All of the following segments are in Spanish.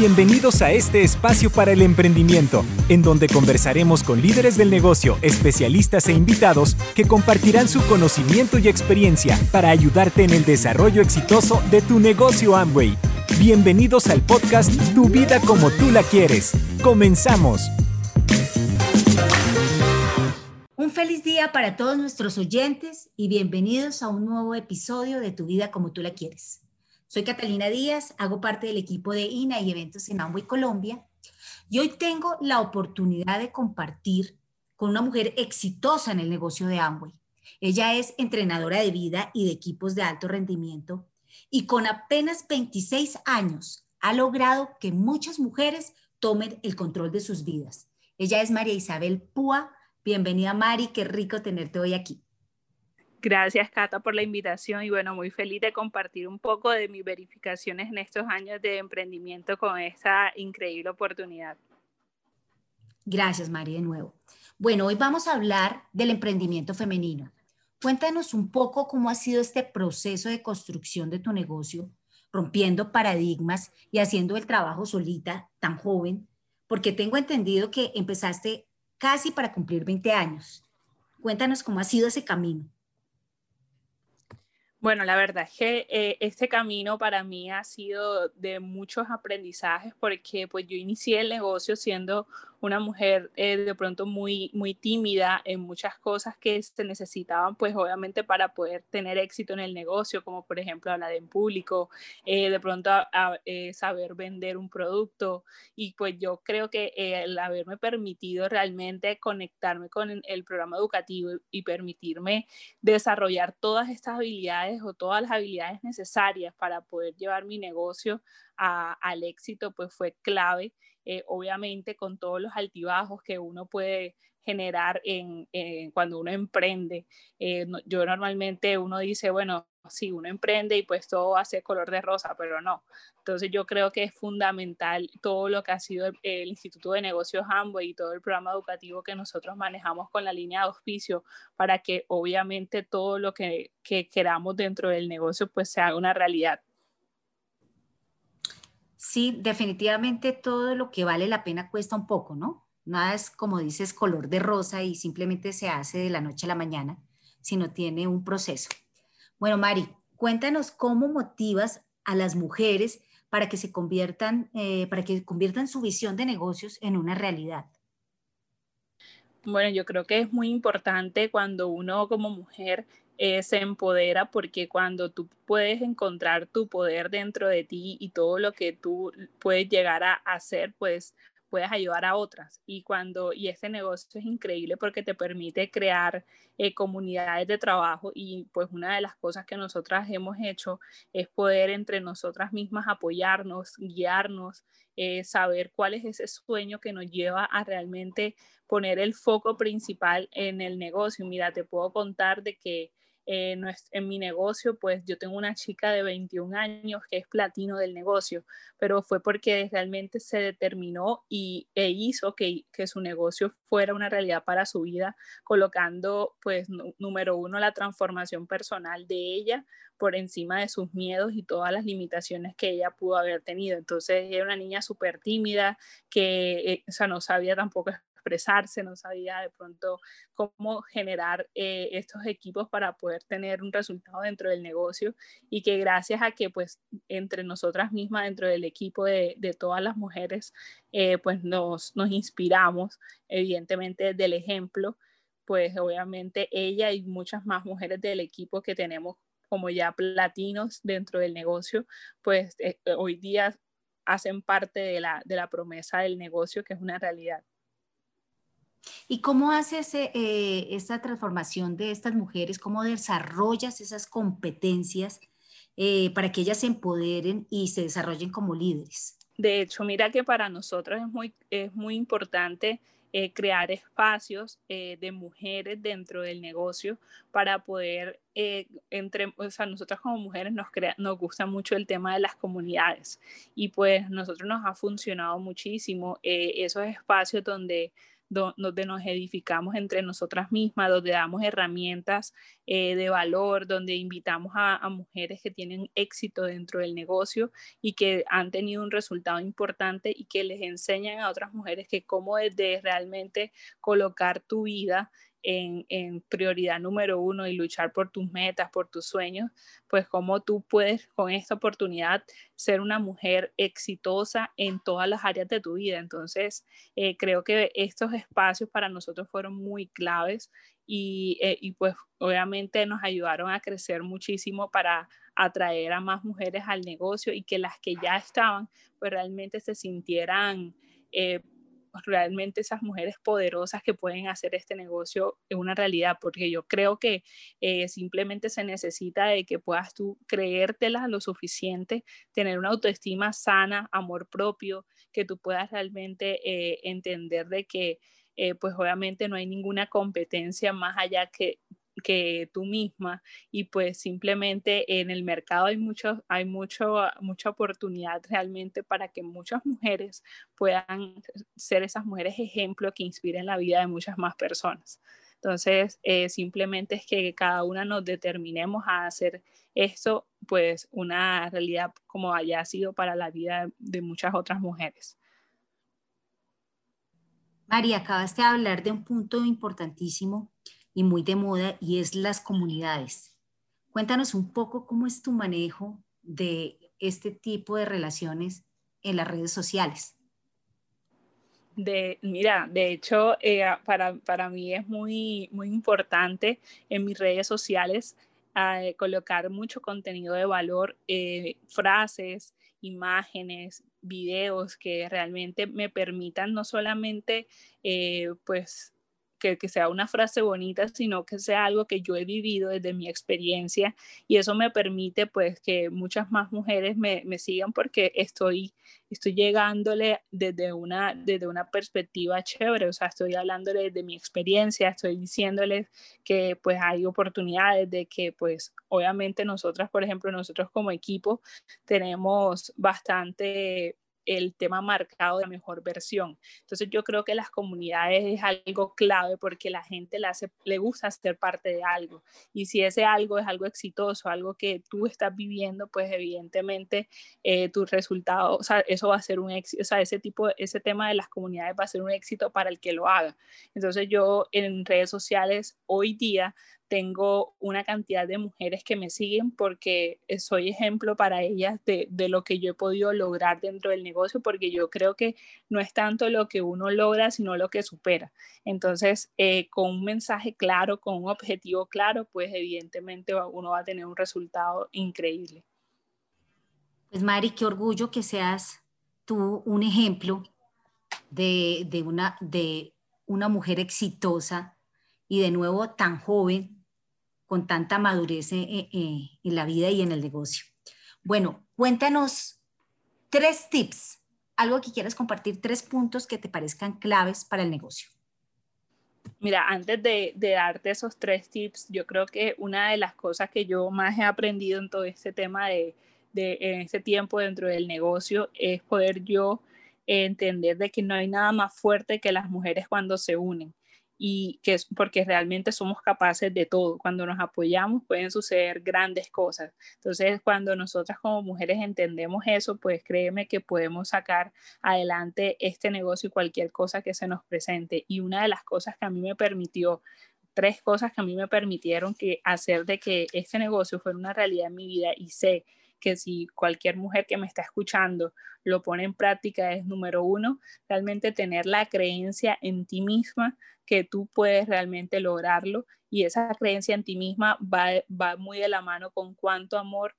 Bienvenidos a este espacio para el emprendimiento, en donde conversaremos con líderes del negocio, especialistas e invitados que compartirán su conocimiento y experiencia para ayudarte en el desarrollo exitoso de tu negocio Amway. Bienvenidos al podcast Tu vida como tú la quieres. Comenzamos. Un feliz día para todos nuestros oyentes y bienvenidos a un nuevo episodio de Tu vida como tú la quieres. Soy Catalina Díaz, hago parte del equipo de INA y eventos en Amway Colombia y hoy tengo la oportunidad de compartir con una mujer exitosa en el negocio de Amway. Ella es entrenadora de vida y de equipos de alto rendimiento y con apenas 26 años ha logrado que muchas mujeres tomen el control de sus vidas. Ella es María Isabel Púa. Bienvenida Mari, qué rico tenerte hoy aquí. Gracias, Cata, por la invitación y bueno, muy feliz de compartir un poco de mis verificaciones en estos años de emprendimiento con esta increíble oportunidad. Gracias, Mari, de nuevo. Bueno, hoy vamos a hablar del emprendimiento femenino. Cuéntanos un poco cómo ha sido este proceso de construcción de tu negocio, rompiendo paradigmas y haciendo el trabajo solita tan joven, porque tengo entendido que empezaste casi para cumplir 20 años. Cuéntanos cómo ha sido ese camino. Bueno, la verdad es que eh, este camino para mí ha sido de muchos aprendizajes porque pues yo inicié el negocio siendo una mujer eh, de pronto muy, muy tímida en muchas cosas que se necesitaban, pues obviamente para poder tener éxito en el negocio, como por ejemplo hablar en público, eh, de pronto eh, saber vender un producto. Y pues yo creo que el haberme permitido realmente conectarme con el programa educativo y permitirme desarrollar todas estas habilidades o todas las habilidades necesarias para poder llevar mi negocio al éxito, pues fue clave. Eh, obviamente con todos los altibajos que uno puede generar en, cuando uno emprende. Eh, yo normalmente uno dice, bueno, sí, uno emprende y pues todo ser color de rosa, pero no. Entonces yo creo que es fundamental todo lo que ha sido el, Instituto de Negocios Amway y todo el programa educativo que nosotros manejamos con la línea de auspicio para que obviamente todo lo que, que queramos dentro del negocio pues se haga una realidad. Sí, definitivamente todo lo que vale la pena cuesta un poco, ¿no? Nada es, como dices, color de rosa y simplemente se hace de la noche a la mañana, sino tiene un proceso. Bueno, Mari, cuéntanos cómo motivas a las mujeres para que se conviertan, eh, para que conviertan su visión de negocios en una realidad. Bueno, yo creo que es muy importante cuando uno como mujer eh, se empodera porque cuando tú puedes encontrar tu poder dentro de ti y todo lo que tú puedes llegar a hacer, pues puedes ayudar a otras. Y cuando, y este negocio es increíble porque te permite crear eh, comunidades de trabajo y pues una de las cosas que nosotras hemos hecho es poder entre nosotras mismas apoyarnos, guiarnos, eh, saber cuál es ese sueño que nos lleva a realmente poner el foco principal en el negocio. Mira, te puedo contar de que eh, en mi negocio, pues yo tengo una chica de 21 años que es platino del negocio, pero fue porque realmente se determinó y, e hizo que, que su negocio fuera una realidad para su vida, colocando pues número uno la transformación personal de ella por encima de sus miedos y todas las limitaciones que ella pudo haber tenido. Entonces, era una niña súper tímida que, eh, o sea, no sabía tampoco expresarse, no sabía de pronto cómo generar eh, estos equipos para poder tener un resultado dentro del negocio y que gracias a que pues entre nosotras mismas, dentro del equipo de, todas las mujeres, eh, pues nos, nos inspiramos evidentemente del ejemplo, pues obviamente ella y muchas más mujeres del equipo que tenemos como ya platinos dentro del negocio, pues eh, hoy día hacen parte de la, de la promesa del negocio que es una realidad. ¿Y cómo haces eh, esta transformación de estas mujeres? ¿Cómo desarrollas esas competencias eh, para que ellas se empoderen y se desarrollen como líderes? De hecho, mira que para nosotros es muy, es muy importante eh, crear espacios de mujeres dentro del negocio para poder, entre, o sea, nosotras como mujeres nos, crea, nos gusta mucho el tema de las comunidades y pues nosotros nos ha funcionado muchísimo esos espacios donde donde nos edificamos entre nosotras mismas, donde damos herramientas eh, de valor, donde invitamos a, mujeres que tienen éxito dentro del negocio y que han tenido un resultado importante y que les enseñan a otras mujeres que cómo es de realmente colocar tu vida en, prioridad número uno y luchar por tus metas, por tus sueños, pues cómo tú puedes con esta oportunidad ser una mujer exitosa en todas las áreas de tu vida. Entonces, eh, creo que estos espacios para nosotros fueron muy claves y, eh, y, pues obviamente nos ayudaron a crecer muchísimo para atraer a más mujeres al negocio y que las que ya estaban, pues realmente se sintieran... Eh, realmente esas mujeres poderosas que pueden hacer este negocio en una realidad, porque yo creo que eh, simplemente se necesita de que puedas tú creértela lo suficiente, tener una autoestima sana, amor propio, que tú puedas realmente eh, entender de que eh, pues obviamente no hay ninguna competencia más allá que que tú misma y pues simplemente en el mercado hay mucho, hay mucho, mucha oportunidad realmente para que muchas mujeres puedan ser esas mujeres ejemplo que inspiren la vida de muchas más personas. Entonces, eh, simplemente es que cada una nos determinemos a hacer esto, pues una realidad como haya sido para la vida de muchas otras mujeres. María, acabaste de hablar de un punto importantísimo y muy de moda y es las comunidades. Cuéntanos un poco cómo es tu manejo de este tipo de relaciones en las redes sociales. De, mira, de hecho, eh, para, para, mí es muy, muy importante en mis redes sociales eh, colocar mucho contenido de valor, eh, frases, imágenes, videos que realmente me permitan no solamente, pues, que, sea una frase bonita, sino que sea algo que yo he vivido desde mi experiencia y eso me permite pues que muchas más mujeres me, sigan porque estoy, estoy llegándole desde una, desde una perspectiva chévere, o sea, estoy hablándole de mi experiencia, estoy diciéndoles que pues hay oportunidades de que pues obviamente nosotras, por ejemplo, nosotros como equipo tenemos bastante el tema marcado de la mejor versión. Entonces yo creo que las comunidades es algo clave porque la gente le, hace, le gusta ser parte de algo. Y si ese algo es algo exitoso, algo que tú estás viviendo, pues evidentemente eh, tu resultado, o sea, eso va a ser un éxito, o sea, ese tipo, ese tema de las comunidades va a ser un éxito para el que lo haga. Entonces yo en redes sociales hoy día tengo una cantidad de mujeres que me siguen porque soy ejemplo para ellas de, lo que yo he podido lograr dentro del negocio, porque yo creo que no es tanto lo que uno logra, sino lo que supera. Entonces, eh, con un mensaje claro, con un objetivo claro, pues evidentemente uno va a tener un resultado increíble. Pues Mari, qué orgullo que seas tú un ejemplo de, una, de una mujer exitosa y de nuevo tan joven con tanta madurez en, la vida y en el negocio. Bueno, cuéntanos tres tips, algo que quieras compartir, tres puntos que te parezcan claves para el negocio. Mira, antes de, darte esos tres tips, yo creo que una de las cosas que yo más he aprendido en todo este tema de, de en este tiempo dentro del negocio es poder yo entender de que no hay nada más fuerte que las mujeres cuando se unen y que es porque realmente somos capaces de todo. Cuando nos apoyamos pueden suceder grandes cosas. Entonces, cuando nosotras como mujeres entendemos eso, pues créeme que podemos sacar adelante este negocio y cualquier cosa que se nos presente. Y una de las cosas que a mí me permitió tres cosas que a mí me permitieron que hacer de que este negocio fuera una realidad en mi vida y sé que si cualquier mujer que me está escuchando lo pone en práctica es número uno, realmente tener la creencia en ti misma que tú puedes realmente lograrlo y esa creencia en ti misma va, va muy de la mano con cuánto amor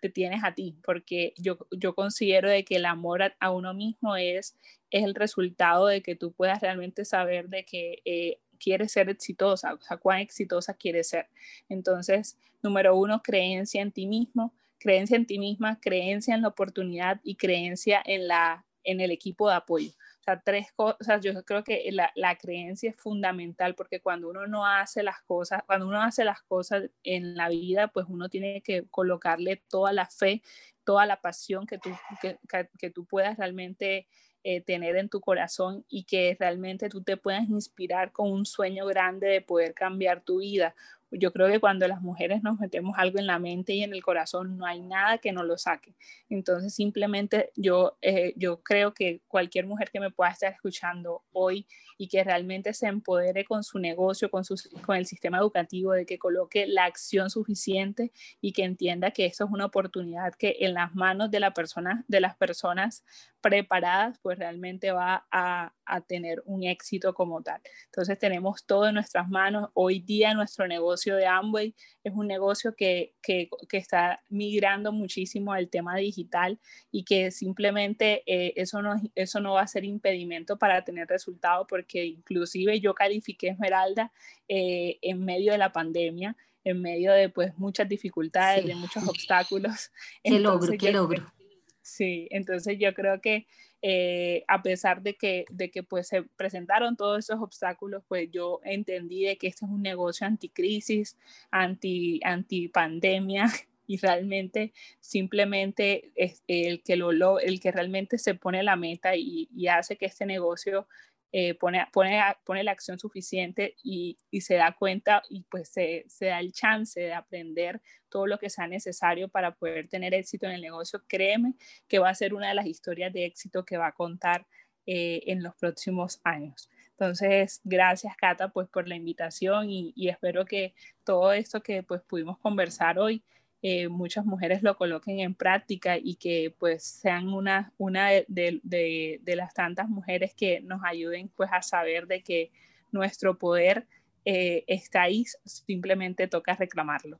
te tienes a ti, porque yo, yo considero de que el amor a, uno mismo es, es el resultado de que tú puedas realmente saber de que eh, quieres ser exitosa, o sea, cuán exitosa quieres ser. Entonces, número uno, creencia en ti mismo creencia en ti misma, creencia en la oportunidad y creencia en, la, en el equipo de apoyo. O sea, tres cosas, yo creo que la, la, creencia es fundamental porque cuando uno no hace las cosas, cuando uno hace las cosas en la vida, pues uno tiene que colocarle toda la fe, toda la pasión que tú, que, que, tú puedas realmente eh, tener en tu corazón y que realmente tú te puedas inspirar con un sueño grande de poder cambiar tu vida yo creo que cuando las mujeres nos metemos algo en la mente y en el corazón, no hay nada que nos lo saque. Entonces, simplemente yo, eh, yo creo que cualquier mujer que me pueda estar escuchando hoy y que realmente se empodere con su negocio, con, su, con el sistema educativo, de que coloque la acción suficiente y que entienda que esto es una oportunidad que en las manos de, la persona, de las personas preparadas, pues realmente va a, a tener un éxito como tal. Entonces tenemos todo en nuestras manos. Hoy día nuestro negocio de Amway es un negocio que, que, que está migrando muchísimo al tema digital y que simplemente eh, eso, no, eso no va a ser impedimento para tener resultados porque inclusive yo califiqué Esmeralda eh, en medio de la pandemia en medio de pues muchas dificultades, de muchos obstáculos. Qué logro, qué logro. Sí, entonces yo creo que eh, a pesar de que, de que pues se presentaron todos esos obstáculos, pues yo entendí que este es un negocio anticrisis, anti, anti pandemia y realmente simplemente es el que, lo, el que realmente se pone la meta y hace que este negocio eh, pone, pone, pone, la acción suficiente y, y, se da cuenta y pues se, se, da el chance de aprender todo lo que sea necesario para poder tener éxito en el negocio, créeme que va a ser una de las historias de éxito que va a contar eh, en los próximos años. Entonces, gracias Cata pues por la invitación y, y espero que todo esto que pues pudimos conversar hoy eh, muchas mujeres lo coloquen en práctica y que pues sean una, una de, de, de, las tantas mujeres que nos ayuden pues a saber de que nuestro poder eh, está ahí, simplemente toca reclamarlo.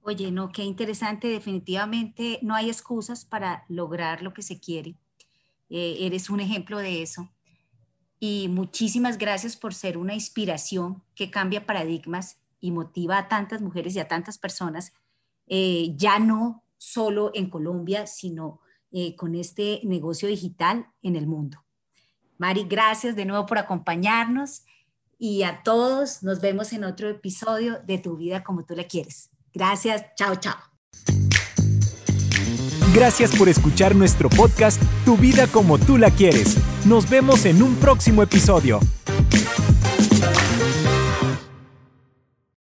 Oye, no, qué interesante, definitivamente no hay excusas para lograr lo que se quiere. Eh, eres un ejemplo de eso. Y muchísimas gracias por ser una inspiración que cambia paradigmas y motiva a tantas mujeres y a tantas personas eh, ya no solo en Colombia, sino eh, con este negocio digital en el mundo. Mari, gracias de nuevo por acompañarnos y a todos nos vemos en otro episodio de Tu vida como tú la quieres. Gracias, chao, chao. Gracias por escuchar nuestro podcast Tu vida como tú la quieres. Nos vemos en un próximo episodio.